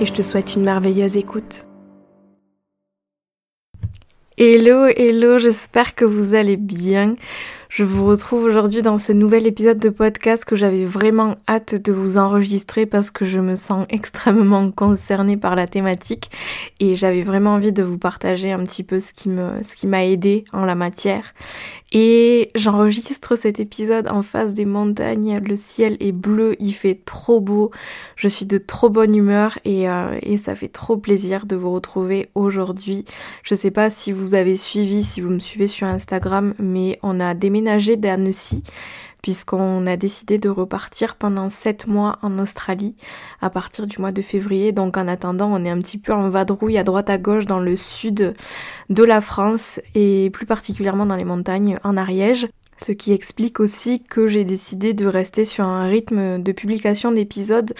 et je te souhaite une merveilleuse écoute. Hello, hello, j'espère que vous allez bien. Je vous retrouve aujourd'hui dans ce nouvel épisode de podcast que j'avais vraiment hâte de vous enregistrer parce que je me sens extrêmement concernée par la thématique et j'avais vraiment envie de vous partager un petit peu ce qui m'a aidé en la matière. Et j'enregistre cet épisode en face des montagnes, le ciel est bleu, il fait trop beau, je suis de trop bonne humeur et, euh, et ça fait trop plaisir de vous retrouver aujourd'hui. Je sais pas si vous avez suivi, si vous me suivez sur Instagram, mais on a déménagé d'Annecy puisqu'on a décidé de repartir pendant 7 mois en Australie à partir du mois de février. Donc en attendant, on est un petit peu en vadrouille à droite à gauche dans le sud de la France et plus particulièrement dans les montagnes en Ariège. Ce qui explique aussi que j'ai décidé de rester sur un rythme de publication d'épisodes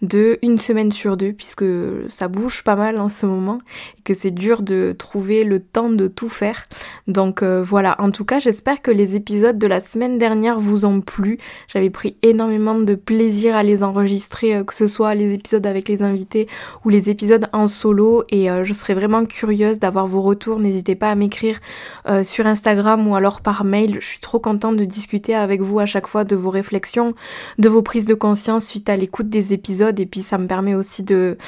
de une semaine sur deux, puisque ça bouge pas mal en ce moment et que c'est dur de trouver le temps de tout faire. Donc euh, voilà, en tout cas j'espère que les épisodes de la semaine dernière vous ont plu. J'avais pris énormément de plaisir à les enregistrer, euh, que ce soit les épisodes avec les invités ou les épisodes en solo et euh, je serais vraiment curieuse d'avoir vos retours. N'hésitez pas à m'écrire sur Instagram ou alors par mail. Je suis trop contente de discuter avec vous à chaque fois de vos réflexions, de vos prises de conscience suite à l'écoute des épisodes. Et puis ça me permet aussi de,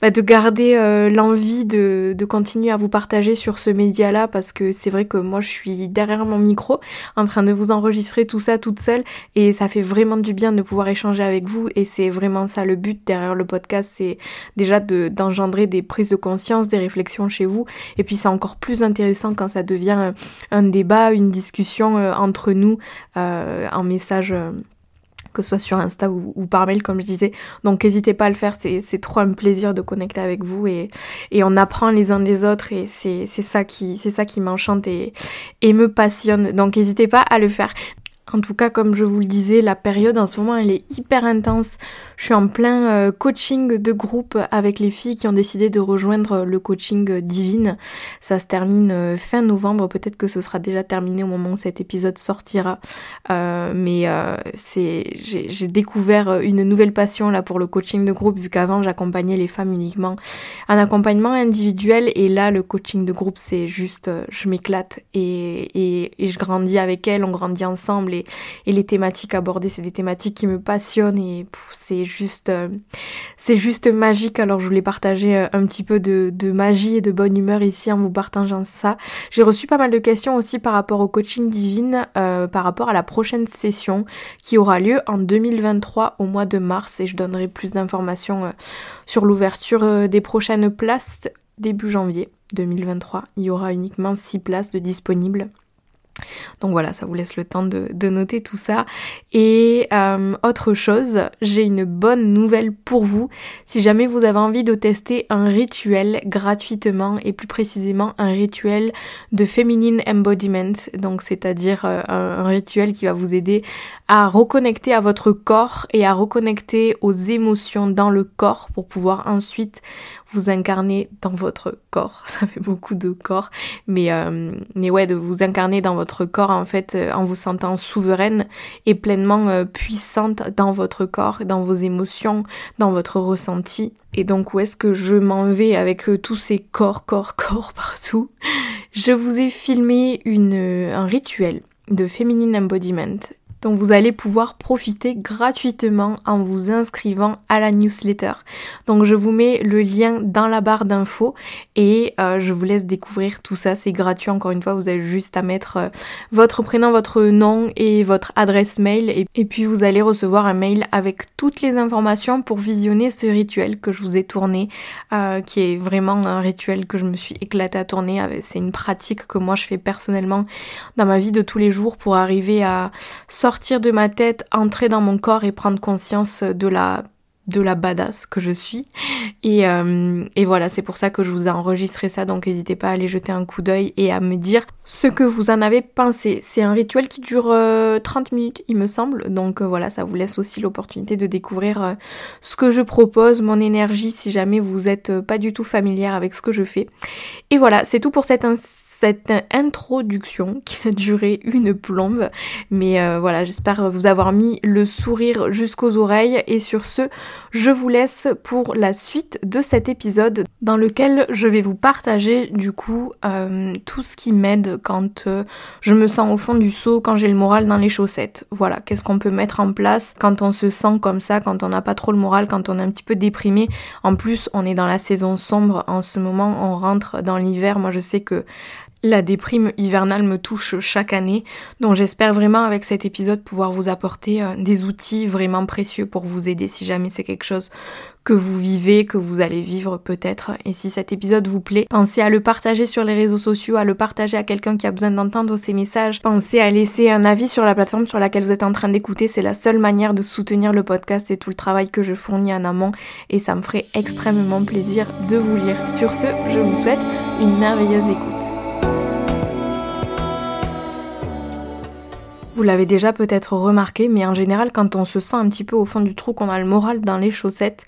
bah, de garder euh, l'envie de, de continuer à vous partager sur ce média-là. Parce que c'est vrai que moi je suis derrière mon micro en train de vous enregistrer tout ça toute seule. Et ça fait vraiment du bien de pouvoir échanger avec vous. Et c'est vraiment ça le but derrière le podcast, c'est déjà de, d'engendrer des prises de conscience, des réflexions chez vous. Et puis c'est encore plus intéressant quand ça devient un débat, une discussion euh, nous euh, en message euh, que ce soit sur Insta ou, par mail comme je disais. Donc n'hésitez pas à le faire, c'est trop un plaisir de connecter avec vous et, on apprend les uns des autres et c'est ça qui, ça qui m'enchante et, et me passionne. Donc n'hésitez pas à le faire. En tout cas, comme je vous le disais, la période en ce moment, elle est hyper intense. Je suis en plein euh, coaching de groupe avec les filles qui ont décidé de rejoindre le coaching divine. Ça se termine euh, fin novembre. Peut-être que ce sera déjà terminé au moment où cet épisode sortira. Euh, mais c'est, j'ai découvert une nouvelle passion là pour le coaching de groupe vu qu'avant j'accompagnais les femmes uniquement en accompagnement individuel et là le coaching de groupe c'est juste, je m'éclate et, je grandis avec elles, on grandit ensemble et, les thématiques abordées, c'est des thématiques qui me passionnent et c'est juste, euh, c'est juste magique. Alors je voulais partager euh, un petit peu de, magie et de bonne humeur ici en vous partageant ça. J'ai reçu pas mal de questions aussi par rapport au coaching divine, euh, par rapport à la prochaine session qui aura lieu en 2023 au mois de mars et je donnerai plus d'informations sur l'ouverture des prochaines places début janvier 2023. Il y aura uniquement 6 places de disponibles. Donc voilà, ça vous laisse le temps de, noter tout ça. Et euh, autre chose, j'ai une bonne nouvelle pour vous. Si jamais vous avez envie de tester un rituel gratuitement et plus précisément un rituel de féminine embodiment, donc c'est-à-dire euh, un, rituel qui va vous aider à reconnecter à votre corps et à reconnecter aux émotions dans le corps pour pouvoir ensuite vous incarner dans votre corps. Ça fait beaucoup de corps, mais euh, mais ouais, de vous incarner dans votre corps en fait, euh, en vous sentant souveraine et pleinement euh, puissante dans votre corps, dans vos émotions, dans votre ressenti. Et donc où est-ce que je m'en vais avec tous ces corps, corps, corps partout? Je vous ai filmé une, un rituel de féminine embodiment dont vous allez pouvoir profiter gratuitement en vous inscrivant à la newsletter. Donc je vous mets le lien dans la barre d'infos et euh, je vous laisse découvrir tout ça. C'est gratuit encore une fois, vous avez juste à mettre euh, votre prénom, votre nom et votre adresse mail et, puis vous allez recevoir un mail avec toutes les informations pour visionner ce rituel que je vous ai tourné, euh, qui est vraiment un rituel que je me suis éclatée à tourner. C'est une pratique que moi je fais personnellement dans ma vie de tous les jours pour arriver à sortir de ma tête, entrer dans mon corps et prendre conscience de la de la badass que je suis. Et, euh, et voilà, c'est pour ça que je vous ai enregistré ça, donc n'hésitez pas à aller jeter un coup d'œil et à me dire ce que vous en avez pensé. C'est un rituel qui dure 30 euh, minutes, il me semble, donc euh, voilà, ça vous laisse aussi l'opportunité de découvrir ce que je propose, mon énergie, si jamais vous êtes pas du tout familière avec ce que je fais. Et voilà, c'est tout pour cette, cette introduction qui a duré une plombe, mais voilà, j'espère vous avoir mis le sourire jusqu'aux oreilles, et sur ce, je vous laisse pour la suite de cet épisode dans lequel je vais vous partager du coup euh, tout ce qui m'aide quand euh, je me sens au fond du seau, quand j'ai le moral dans les chaussettes. Voilà, qu'est-ce qu'on peut mettre en place quand on se sent comme ça, quand on n'a pas trop le moral, quand on est un petit peu déprimé. En plus, on est dans la saison sombre en ce moment, on rentre dans l'hiver. Moi, je sais que la déprime hivernale me touche chaque année, donc j'espère vraiment avec cet épisode pouvoir vous apporter euh, des outils vraiment précieux pour vous aider si jamais c'est quelque chose que vous vivez, que vous allez vivre peut-être. Et si cet épisode vous plaît, pensez à le partager sur les réseaux sociaux, à le partager à quelqu'un qui a besoin d'entendre ces messages. Pensez à laisser un avis sur la plateforme sur laquelle vous êtes en train d'écouter. C'est la seule manière de soutenir le podcast et tout le travail que je fournis en amont. Et ça me ferait extrêmement plaisir de vous lire. Sur ce, je vous souhaite une merveilleuse écoute. Vous l'avez déjà peut-être remarqué, mais en général, quand on se sent un petit peu au fond du trou, qu'on a le moral dans les chaussettes,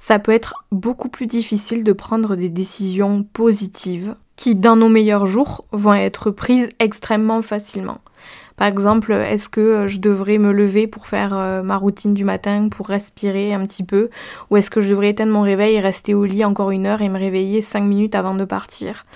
ça peut être beaucoup plus difficile de prendre des décisions positives qui, dans nos meilleurs jours, vont être prises extrêmement facilement. Par exemple, est-ce que je devrais me lever pour faire euh, ma routine du matin, pour respirer un petit peu? Ou est-ce que je devrais éteindre mon réveil et rester au lit encore une heure et me réveiller cinq minutes avant de partir?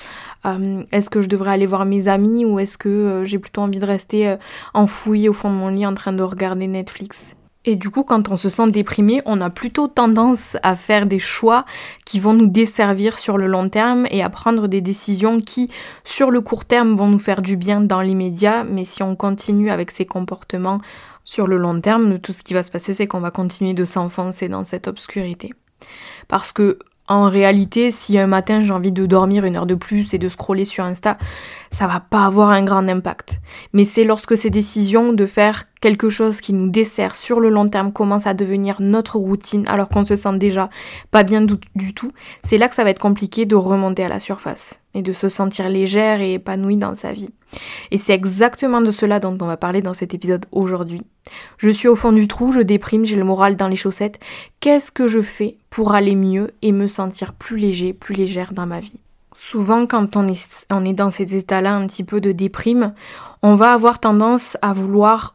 Euh, Est-ce que je devrais aller voir mes amis ou est-ce que euh, j'ai plutôt envie de rester enfouie au fond de mon lit en train de regarder Netflix? Et du coup, quand on se sent déprimé, on a plutôt tendance à faire des choix qui vont nous desservir sur le long terme et à prendre des décisions qui, sur le court terme, vont nous faire du bien dans l'immédiat. Mais si on continue avec ces comportements sur le long terme, tout ce qui va se passer, c'est qu'on va continuer de s'enfoncer dans cette obscurité. Parce que en réalité, si un matin j'ai envie de dormir une heure de plus et de scroller sur Insta, ça va pas avoir un grand impact. Mais c'est lorsque ces décisions de faire quelque chose qui nous dessert sur le long terme commence à devenir notre routine alors qu'on se sent déjà pas bien du, tout, c'est là que ça va être compliqué de remonter à la surface et de se sentir légère et épanouie dans sa vie. Et c'est exactement de cela dont on va parler dans cet épisode aujourd'hui. Je suis au fond du trou, je déprime, j'ai le moral dans les chaussettes. Qu'est-ce que je fais pour aller mieux et me sentir plus léger, plus légère dans ma vie? Souvent, quand on est, on est dans ces états-là un petit peu de déprime, on va avoir tendance à vouloir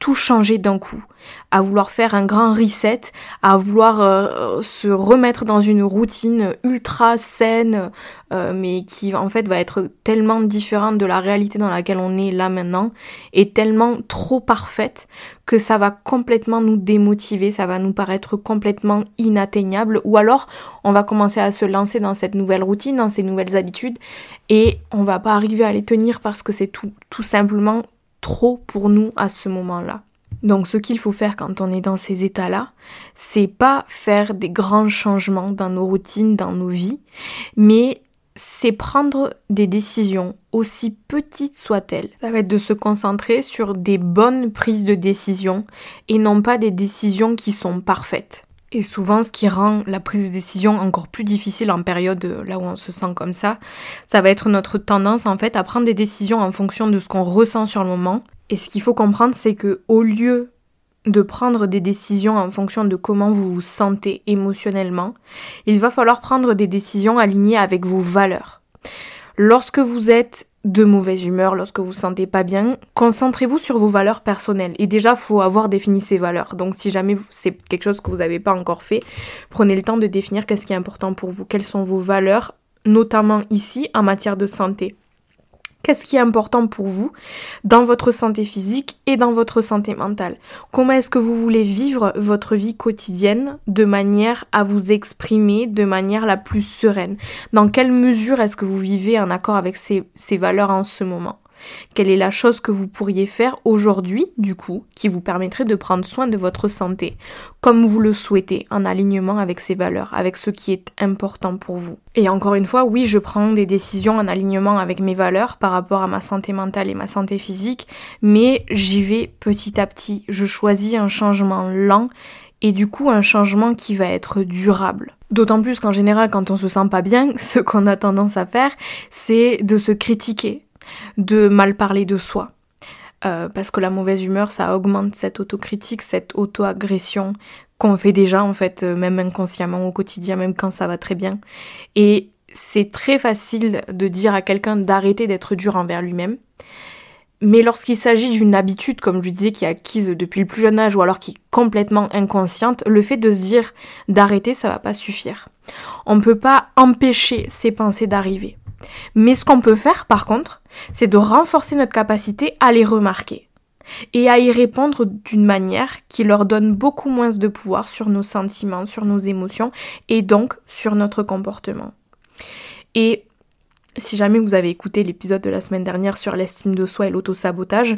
tout changer d'un coup, à vouloir faire un grand reset, à vouloir euh, se remettre dans une routine ultra saine, euh, mais qui en fait va être tellement différente de la réalité dans laquelle on est là maintenant, et tellement trop parfaite que ça va complètement nous démotiver, ça va nous paraître complètement inatteignable, ou alors on va commencer à se lancer dans cette nouvelle routine, dans ces nouvelles habitudes, et on va pas arriver à les tenir parce que c'est tout, tout simplement trop pour nous à ce moment-là. Donc ce qu'il faut faire quand on est dans ces états-là, c'est pas faire des grands changements dans nos routines, dans nos vies, mais c'est prendre des décisions aussi petites soient-elles. Ça va être de se concentrer sur des bonnes prises de décision et non pas des décisions qui sont parfaites. Et souvent, ce qui rend la prise de décision encore plus difficile en période euh, là où on se sent comme ça, ça va être notre tendance en fait à prendre des décisions en fonction de ce qu'on ressent sur le moment. Et ce qu'il faut comprendre, c'est que au lieu de prendre des décisions en fonction de comment vous vous sentez émotionnellement, il va falloir prendre des décisions alignées avec vos valeurs. Lorsque vous êtes de mauvaise humeur, lorsque vous vous sentez pas bien, concentrez-vous sur vos valeurs personnelles. Et déjà, faut avoir défini ces valeurs. Donc, si jamais c'est quelque chose que vous n'avez pas encore fait, prenez le temps de définir qu'est-ce qui est important pour vous, quelles sont vos valeurs, notamment ici en matière de santé? Qu'est-ce qui est important pour vous dans votre santé physique et dans votre santé mentale? Comment est-ce que vous voulez vivre votre vie quotidienne de manière à vous exprimer de manière la plus sereine? Dans quelle mesure est-ce que vous vivez en accord avec ces, valeurs en ce moment? Quelle est la chose que vous pourriez faire aujourd'hui, du coup, qui vous permettrait de prendre soin de votre santé, comme vous le souhaitez, en alignement avec ces valeurs, avec ce qui est important pour vous? Et encore une fois, oui, je prends des décisions en alignement avec mes valeurs par rapport à ma santé mentale et ma santé physique, mais j'y vais petit à petit. Je choisis un changement lent et du coup un changement qui va être durable. D'autant plus qu'en général, quand on se sent pas bien, ce qu'on a tendance à faire, c'est de se critiquer, de mal parler de soi. Euh, parce que la mauvaise humeur, ça augmente cette autocritique, cette auto-agression qu'on fait déjà en fait, euh, même inconsciemment au quotidien, même quand ça va très bien. Et c'est très facile de dire à quelqu'un d'arrêter d'être dur envers lui-même. Mais lorsqu'il s'agit d'une habitude, comme je disais, qui est acquise depuis le plus jeune âge ou alors qui est complètement inconsciente, le fait de se dire d'arrêter, ça va pas suffire. On ne peut pas empêcher ces pensées d'arriver. Mais ce qu'on peut faire, par contre, c'est de renforcer notre capacité à les remarquer et à y répondre d'une manière qui leur donne beaucoup moins de pouvoir sur nos sentiments, sur nos émotions et donc sur notre comportement. Et si jamais vous avez écouté l'épisode de la semaine dernière sur l'estime de soi et l'autosabotage,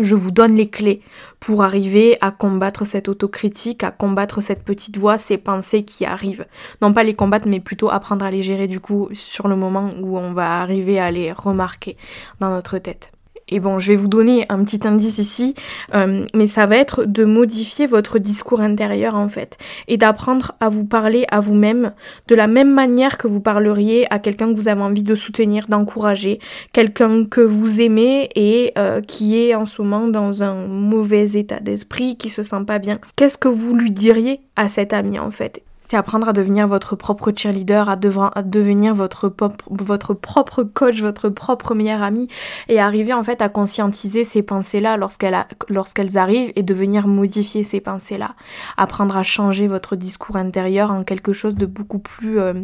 je vous donne les clés pour arriver à combattre cette autocritique, à combattre cette petite voix, ces pensées qui arrivent. Non pas les combattre, mais plutôt apprendre à les gérer du coup sur le moment où on va arriver à les remarquer dans notre tête. Et bon, je vais vous donner un petit indice ici, euh, mais ça va être de modifier votre discours intérieur en fait, et d'apprendre à vous parler à vous-même de la même manière que vous parleriez à quelqu'un que vous avez envie de soutenir, d'encourager, quelqu'un que vous aimez et euh, qui est en ce moment dans un mauvais état d'esprit, qui se sent pas bien. Qu'est-ce que vous lui diriez à cet ami en fait? C'est apprendre à devenir votre propre cheerleader, à, devenir votre, propre coach, votre propre meilleur ami et arriver en fait à conscientiser ces pensées-là lorsqu'elles arrivent et de venir modifier ces pensées-là. Apprendre à changer votre discours intérieur en quelque chose de beaucoup plus euh,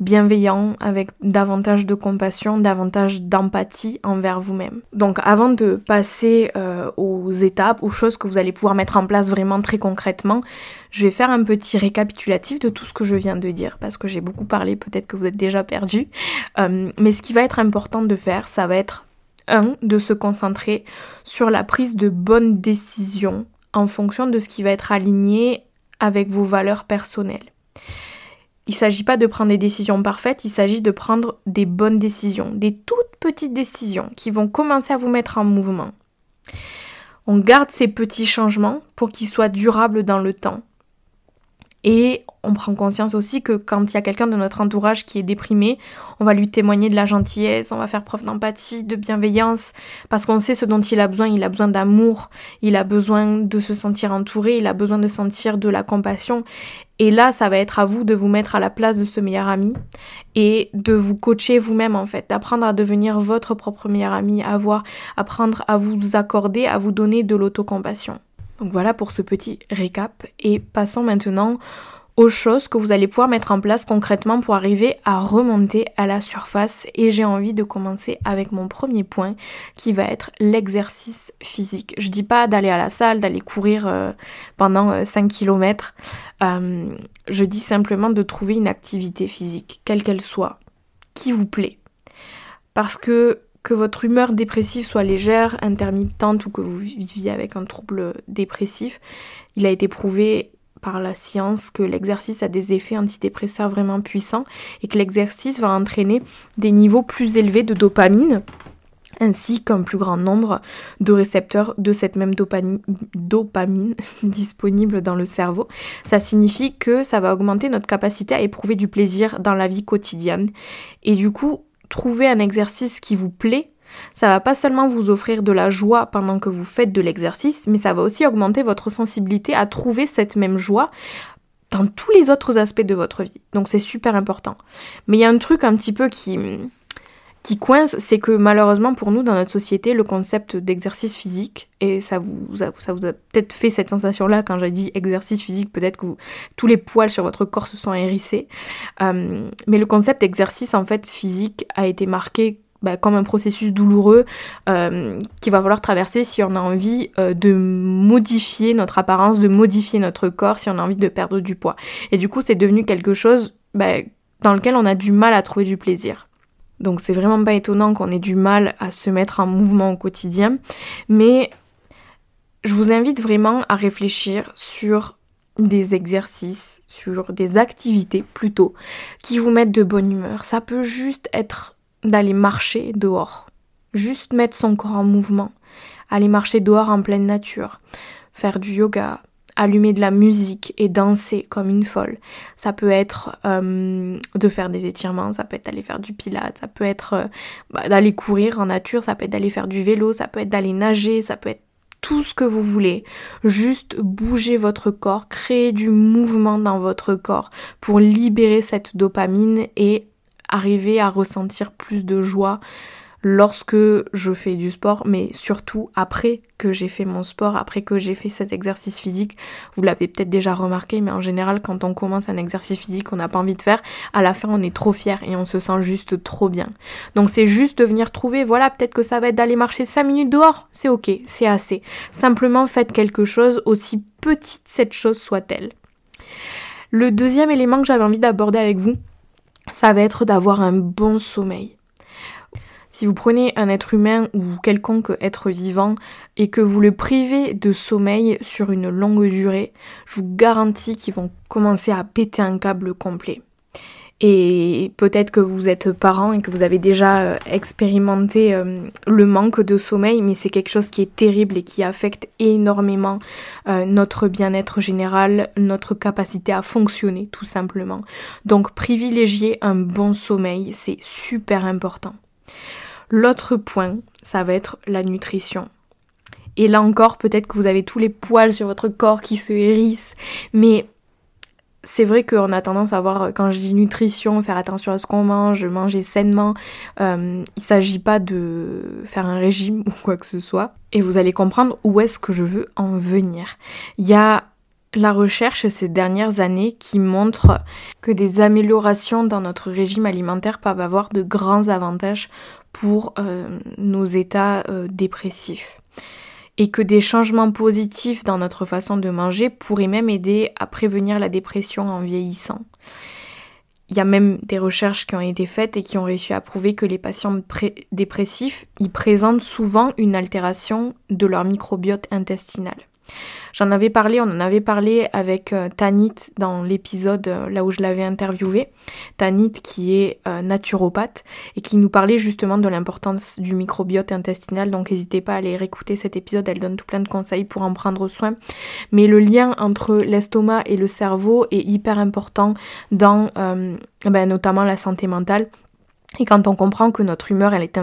bienveillant, avec davantage de compassion, davantage d'empathie envers vous-même. Donc avant de passer euh, aux étapes, aux choses que vous allez pouvoir mettre en place vraiment très concrètement, je vais faire un petit récapitulatif de tout ce que je viens de dire, parce que j'ai beaucoup parlé, peut-être que vous êtes déjà perdu. Euh, mais ce qui va être important de faire, ça va être, un, de se concentrer sur la prise de bonnes décisions en fonction de ce qui va être aligné avec vos valeurs personnelles. Il ne s'agit pas de prendre des décisions parfaites, il s'agit de prendre des bonnes décisions, des toutes petites décisions qui vont commencer à vous mettre en mouvement. On garde ces petits changements pour qu'ils soient durables dans le temps. Et on prend conscience aussi que quand il y a quelqu'un de notre entourage qui est déprimé, on va lui témoigner de la gentillesse, on va faire preuve d'empathie, de bienveillance, parce qu'on sait ce dont il a besoin, il a besoin d'amour, il a besoin de se sentir entouré, il a besoin de sentir de la compassion. Et là, ça va être à vous de vous mettre à la place de ce meilleur ami et de vous coacher vous-même en fait, d'apprendre à devenir votre propre meilleur ami, à voir, apprendre à vous accorder, à vous donner de l'autocompassion. Donc voilà pour ce petit récap et passons maintenant aux choses que vous allez pouvoir mettre en place concrètement pour arriver à remonter à la surface. Et j'ai envie de commencer avec mon premier point qui va être l'exercice physique. Je dis pas d'aller à la salle, d'aller courir euh, pendant 5 euh, km. Euh, je dis simplement de trouver une activité physique, quelle qu'elle soit, qui vous plaît. Parce que que votre humeur dépressive soit légère, intermittente ou que vous viviez avec un trouble dépressif, il a été prouvé par la science que l'exercice a des effets antidépresseurs vraiment puissants et que l'exercice va entraîner des niveaux plus élevés de dopamine ainsi qu'un plus grand nombre de récepteurs de cette même dopamine, dopamine disponible dans le cerveau. Ça signifie que ça va augmenter notre capacité à éprouver du plaisir dans la vie quotidienne. Et du coup, trouver un exercice qui vous plaît ça va pas seulement vous offrir de la joie pendant que vous faites de l'exercice, mais ça va aussi augmenter votre sensibilité à trouver cette même joie dans tous les autres aspects de votre vie. Donc c'est super important. Mais il y a un truc un petit peu qui qui coince, c'est que malheureusement pour nous dans notre société, le concept d'exercice physique, et ça vous a, ça vous a peut-être fait cette sensation-là quand j'ai dit exercice physique, peut-être que tous les poils sur votre corps se sont hérissés, euh, mais le concept d'exercice en fait physique a été marqué bah, comme un processus douloureux euh, qu'il va falloir traverser si on a envie euh, de modifier notre apparence, de modifier notre corps, si on a envie de perdre du poids. Et du coup, c'est devenu quelque chose bah, dans lequel on a du mal à trouver du plaisir. Donc c'est vraiment pas étonnant qu'on ait du mal à se mettre en mouvement au quotidien, mais je vous invite vraiment à réfléchir sur des exercices, sur des activités plutôt, qui vous mettent de bonne humeur. Ça peut juste être d'aller marcher dehors. Juste mettre son corps en mouvement. Aller marcher dehors en pleine nature. Faire du yoga. allumer de la musique et danser comme une folle. Ça peut être euh, de faire des étirements, ça peut être d'aller faire du pilate, ça peut être euh, bah, d'aller courir en nature, ça peut être d'aller faire du vélo, ça peut être d'aller nager, ça peut être tout ce que vous voulez. Juste bouger votre corps, créer du mouvement dans votre corps pour libérer cette dopamine et arriver à ressentir plus de joie, lorsque je fais du sport, mais surtout après que j'ai fait mon sport, après que j'ai fait cet exercice physique. Vous l'avez peut-être déjà remarqué, mais en général, quand on commence un exercice physique qu'on n'a pas envie de faire, à la fin, on est trop fier et on se sent juste trop bien. Donc c'est juste de venir trouver, voilà, peut-être que ça va être d'aller marcher 5 minutes dehors, c'est ok, c'est assez. Simplement faites quelque chose, aussi petite cette chose soit-elle. Le deuxième élément que j'avais envie d'aborder avec vous, ça va être d'avoir un bon sommeil. Si vous prenez un être humain ou quelconque être vivant et que vous le privez de sommeil sur une longue durée, je vous garantis qu'ils vont commencer à péter un câble complet. Et peut-être que vous êtes parent et que vous avez déjà euh, expérimenté euh, le manque de sommeil, mais c'est quelque chose qui est terrible et qui affecte énormément euh, notre bien-être général, notre capacité à fonctionner tout simplement. Donc privilégier un bon sommeil, c'est super important. L'autre point, ça va être la nutrition. Et là encore, peut-être que vous avez tous les poils sur votre corps qui se hérissent, mais c'est vrai qu'on a tendance à voir, quand je dis nutrition, faire attention à ce qu'on mange, manger sainement. Euh, il s'agit pas de faire un régime ou quoi que ce soit. Et vous allez comprendre où est-ce que je veux en venir. Il y a la recherche ces dernières années qui montre que des améliorations dans notre régime alimentaire peuvent avoir de grands avantages pour euh, nos états euh, dépressifs. Et que des changements positifs dans notre façon de manger pourraient même aider à prévenir la dépression en vieillissant. Il y a même des recherches qui ont été faites et qui ont réussi à prouver que les patients dépressifs, ils présentent souvent une altération de leur microbiote intestinal. J'en avais parlé, on en avait parlé avec euh, Tanit dans l'épisode euh, là où je l'avais interviewé. Tanit qui est euh, naturopathe et qui nous parlait justement de l'importance du microbiote intestinal. Donc n'hésitez pas à aller réécouter cet épisode, elle donne tout plein de conseils pour en prendre soin. Mais le lien entre l'estomac et le cerveau est hyper important dans ben, notamment la santé mentale. Et quand on comprend que notre humeur elle est,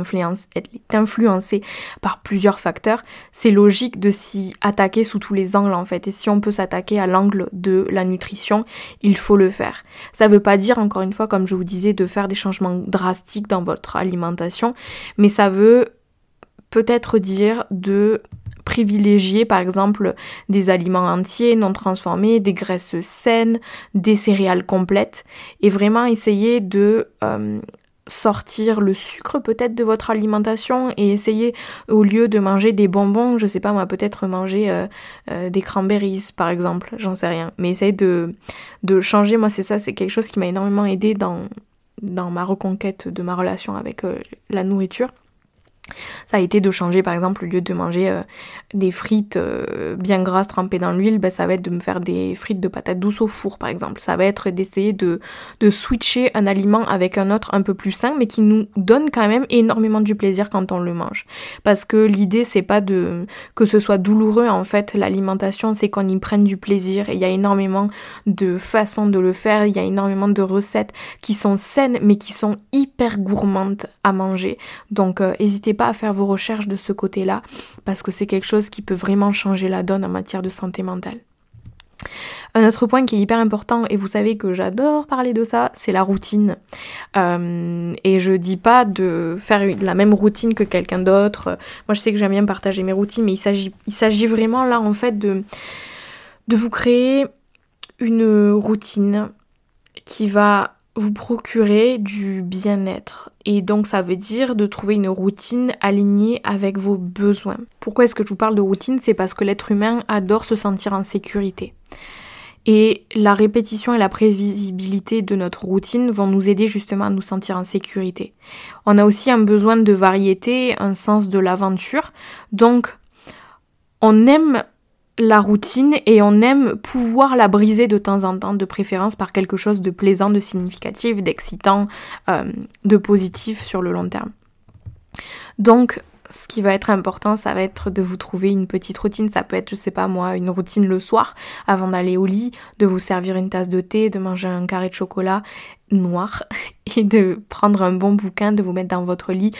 influencée par plusieurs facteurs, c'est logique de s'y attaquer sous tous les angles en fait. Et si on peut s'attaquer à l'angle de la nutrition, il faut le faire. Ça veut pas dire, encore une fois, comme je vous disais, de faire des changements drastiques dans votre alimentation, mais ça veut peut-être dire de privilégier par exemple des aliments entiers, non transformés, des graisses saines, des céréales complètes et vraiment essayer de euh, sortir le sucre peut-être de votre alimentation et essayer au lieu de manger des bonbons, je sais pas moi, peut-être manger euh, euh, des cranberries par exemple, j'en sais rien. Mais essayer de, changer, moi c'est ça, c'est quelque chose qui m'a énormément aidé dans, dans ma reconquête de ma relation avec euh, la nourriture ça a été de changer par exemple au lieu de manger euh, des frites euh, bien grasses trempées dans l'huile, ben, ça va être de me faire des frites de patates douces au four par exemple. Ça va être d'essayer de, switcher un aliment avec un autre un peu plus sain mais qui nous donne quand même énormément du plaisir quand on le mange. Parce que l'idée c'est pas de que ce soit douloureux en fait, l'alimentation c'est qu'on y prenne du plaisir et il y a énormément de façons de le faire, il y a énormément de recettes qui sont saines mais qui sont hyper gourmandes à manger. Donc euh, pas à faire vos recherches de ce côté-là, parce que c'est quelque chose qui peut vraiment changer la donne en matière de santé mentale. Un autre point qui est hyper important, et vous savez que j'adore parler de ça, c'est la routine. Euh, et je dis pas de faire la même routine que quelqu'un d'autre. Moi je sais que j'aime bien partager mes routines, mais il s'agit, vraiment là en fait de vous créer une routine qui va vous procurer du bien-être. Et donc ça veut dire de trouver une routine alignée avec vos besoins. Pourquoi est-ce que je vous parle de routine? C'est parce que l'être humain adore se sentir en sécurité. Et la répétition et la prévisibilité de notre routine vont nous aider justement à nous sentir en sécurité. On a aussi un besoin de variété, un sens de l'aventure. Donc on aime la routine et on aime pouvoir la briser de temps en temps, de préférence par quelque chose de plaisant, de significatif, d'excitant, euh, de positif sur le long terme. Donc, ce qui va être important, ça va être de vous trouver une petite routine. Ça peut être, je sais pas moi, une routine le soir avant d'aller au lit, de vous servir une tasse de thé, de manger un carré de chocolat noir et de prendre un bon bouquin, de vous mettre dans votre lit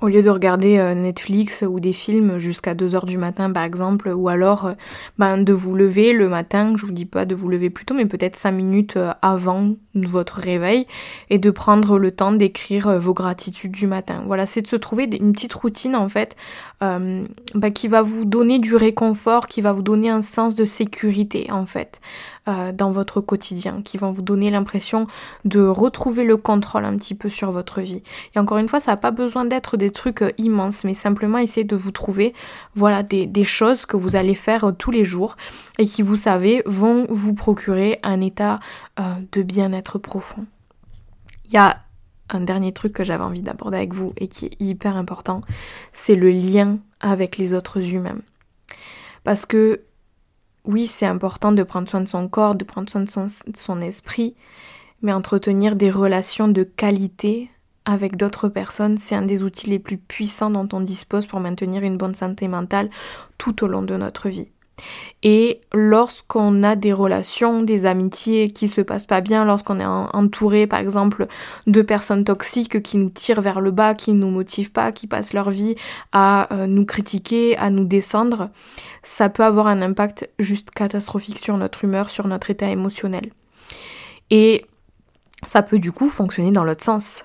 au lieu de regarder euh, Netflix ou des films jusqu'à 2h du matin par exemple, ou alors euh, ben, de vous lever le matin, je vous dis pas de vous lever plus tôt, mais peut-être 5 minutes euh, avant votre réveil, et de prendre le temps d'écrire vos gratitudes du matin. Voilà, c'est de se trouver une petite routine en fait ben, qui va vous donner du réconfort, qui va vous donner un sens de sécurité en fait. Euh, dans votre quotidien, qui vont vous donner l'impression de retrouver le contrôle un petit peu sur votre vie. Et encore une fois, ça n'a pas besoin d'être des trucs euh, immenses, mais simplement essayer de vous trouver voilà, des, choses que vous allez faire euh, tous les jours et qui, vous savez, vont vous procurer un état de bien-être profond. Il y a un dernier truc que j'avais envie d'aborder avec vous et qui est hyper important, c'est le lien avec les autres humains. Parce que oui, c'est important de prendre soin de son corps, de prendre soin de son, esprit, mais entretenir des relations de qualité avec d'autres personnes, c'est un des outils les plus puissants dont on dispose pour maintenir une bonne santé mentale tout au long de notre vie. Et lorsqu'on a des relations, des amitiés qui se passent pas bien, lorsqu'on est entouré par exemple de personnes toxiques qui nous tirent vers le bas, qui ne nous motivent pas, qui passent leur vie à euh, nous critiquer, à nous descendre, ça peut avoir un impact juste catastrophique sur notre humeur, sur notre état émotionnel. Et ça peut du coup fonctionner dans l'autre sens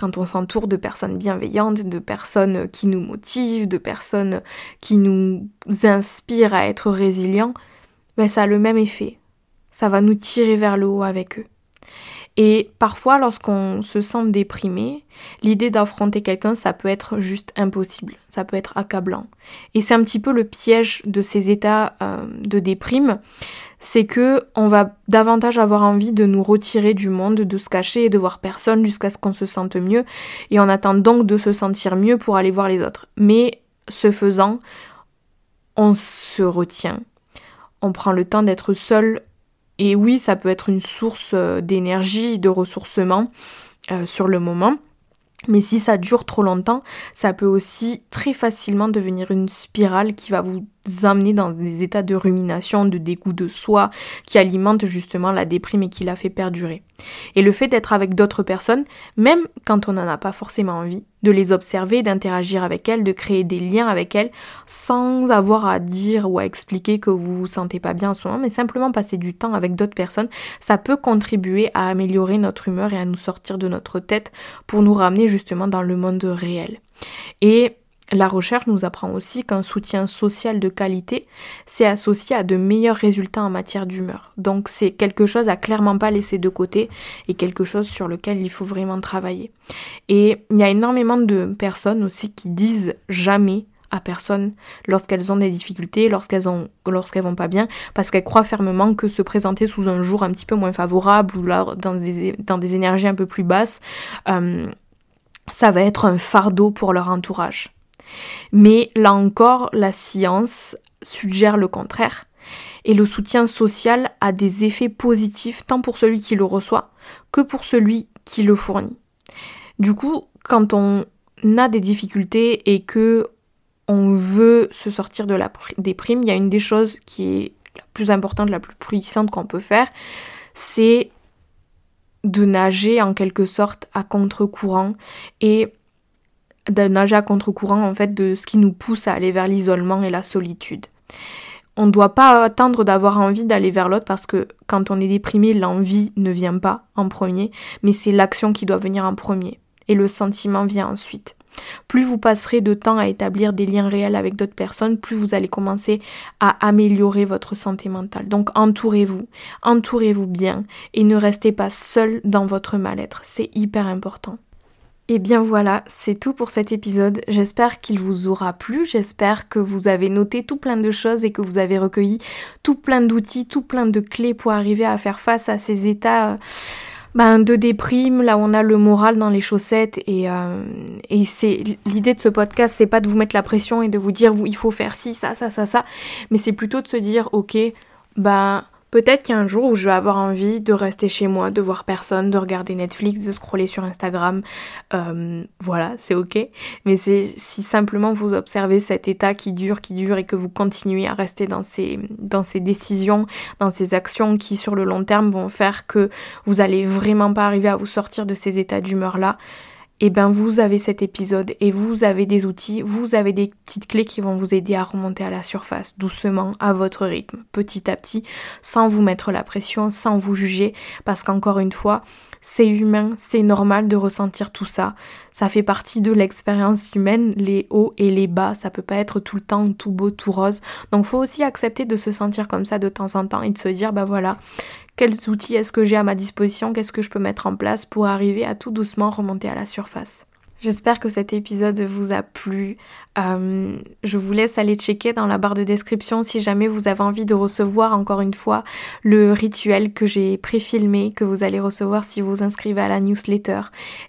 quand on s'entoure de personnes bienveillantes, de personnes qui nous motivent, de personnes qui nous inspirent à être résilients, ben ça a le même effet. Ça va nous tirer vers le haut avec eux. Et parfois, lorsqu'on se sent déprimé, l'idée d'affronter quelqu'un, ça peut être juste impossible, ça peut être accablant. Et c'est un petit peu le piège de ces états euh, de déprime, c'est que on va davantage avoir envie de nous retirer du monde, de se cacher et de voir personne jusqu'à ce qu'on se sente mieux, et on attend donc de se sentir mieux pour aller voir les autres. Mais ce faisant, on se retient, on prend le temps d'être seul et oui, ça peut être une source euh, d'énergie, de ressourcement euh, sur le moment. Mais si ça dure trop longtemps, ça peut aussi très facilement devenir une spirale qui va vous amener dans des états de rumination, de dégoût de soi, qui alimentent justement la déprime et qui la fait perdurer. Et le fait d'être avec d'autres personnes, même quand on n'en a pas forcément envie, de les observer, d'interagir avec elles, de créer des liens avec elles, sans avoir à dire ou à expliquer que vous vous sentez pas bien en ce moment, mais simplement passer du temps avec d'autres personnes, ça peut contribuer à améliorer notre humeur et à nous sortir de notre tête pour nous ramener justement dans le monde réel. Et la recherche nous apprend aussi qu'un soutien social de qualité, c'est associé à de meilleurs résultats en matière d'humeur. Donc c'est quelque chose à clairement pas laisser de côté et quelque chose sur lequel il faut vraiment travailler. Et il y a énormément de personnes aussi qui disent jamais à personne lorsqu'elles ont des difficultés, lorsqu'elles ont lorsqu'elles vont pas bien, parce qu'elles croient fermement que se présenter sous un jour un petit peu moins favorable ou là dans des, énergies un peu plus basses, euh, ça va être un fardeau pour leur entourage. Mais là encore, la science suggère le contraire. Et le soutien social a des effets positifs tant pour celui qui le reçoit que pour celui qui le fournit. Du coup, quand on a des difficultés et que on veut se sortir de la déprime, il y a une des choses qui est la plus importante, la plus puissante qu'on peut faire, c'est de nager en quelque sorte à contre-courant et de nager à contre-courant en fait de ce qui nous pousse à aller vers l'isolement et la solitude. On ne doit pas attendre d'avoir envie d'aller vers l'autre parce que quand on est déprimé, l'envie ne vient pas en premier, mais c'est l'action qui doit venir en premier. Et le sentiment vient ensuite. Plus vous passerez de temps à établir des liens réels avec d'autres personnes, plus vous allez commencer à améliorer votre santé mentale. Donc entourez-vous, entourez-vous bien et ne restez pas seul dans votre mal-être. C'est hyper important. Et bien voilà, c'est tout pour cet épisode. J'espère qu'il vous aura plu, j'espère que vous avez noté tout plein de choses et que vous avez recueilli tout plein d'outils, tout plein de clés pour arriver à faire face à ces états euh, ben, de déprime, là où on a le moral dans les chaussettes. Et, euh, et c'est l'idée de ce podcast, c'est pas de vous mettre la pression et de vous dire il faut faire ci, ça, ça, ça, ça, mais c'est plutôt de se dire ok, ben Peut-être qu'il y a un jour où je vais avoir envie de rester chez moi, de voir personne, de regarder Netflix, de scroller sur Instagram. Euh, voilà, c'est ok. Mais c'est si simplement vous observez cet état qui dure, qui dure et que vous continuez à rester dans ces, dans ces décisions, dans ces actions qui sur le long terme vont faire que vous allez vraiment pas arriver à vous sortir de ces états d'humeur là, et eh ben vous avez cet épisode et vous avez des outils, vous avez des petites clés qui vont vous aider à remonter à la surface doucement, à votre rythme, petit à petit, sans vous mettre la pression, sans vous juger, parce qu'encore une fois, c'est humain, c'est normal de ressentir tout ça. Ça fait partie de l'expérience humaine, les hauts et les bas, ça peut pas être tout le temps tout beau, tout rose. Donc faut aussi accepter de se sentir comme ça de temps en temps et de se dire bah voilà, quels outils est-ce que j'ai à ma disposition, qu'est-ce que je peux mettre en place pour arriver à tout doucement remonter à la surface. J'espère que cet épisode vous a plu. Euh, je vous laisse aller checker dans la barre de description si jamais vous avez envie de recevoir encore une fois le rituel que j'ai préfilmé, que vous allez recevoir si vous inscrivez à la newsletter.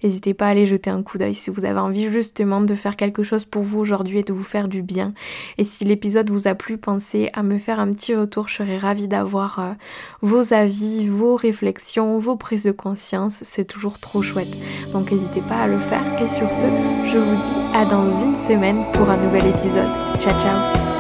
N'hésitez pas à aller jeter un coup d'œil si vous avez envie justement de faire quelque chose pour vous aujourd'hui et de vous faire du bien. Et si l'épisode vous a plu, pensez à me faire un petit retour. Je serais ravie d'avoir euh, vos avis, vos réflexions, vos prises de conscience. C'est toujours trop chouette. Donc n'hésitez pas à le faire. Et sur ce, je vous dis à dans une semaine pour un nouvel épisode. Ciao ciao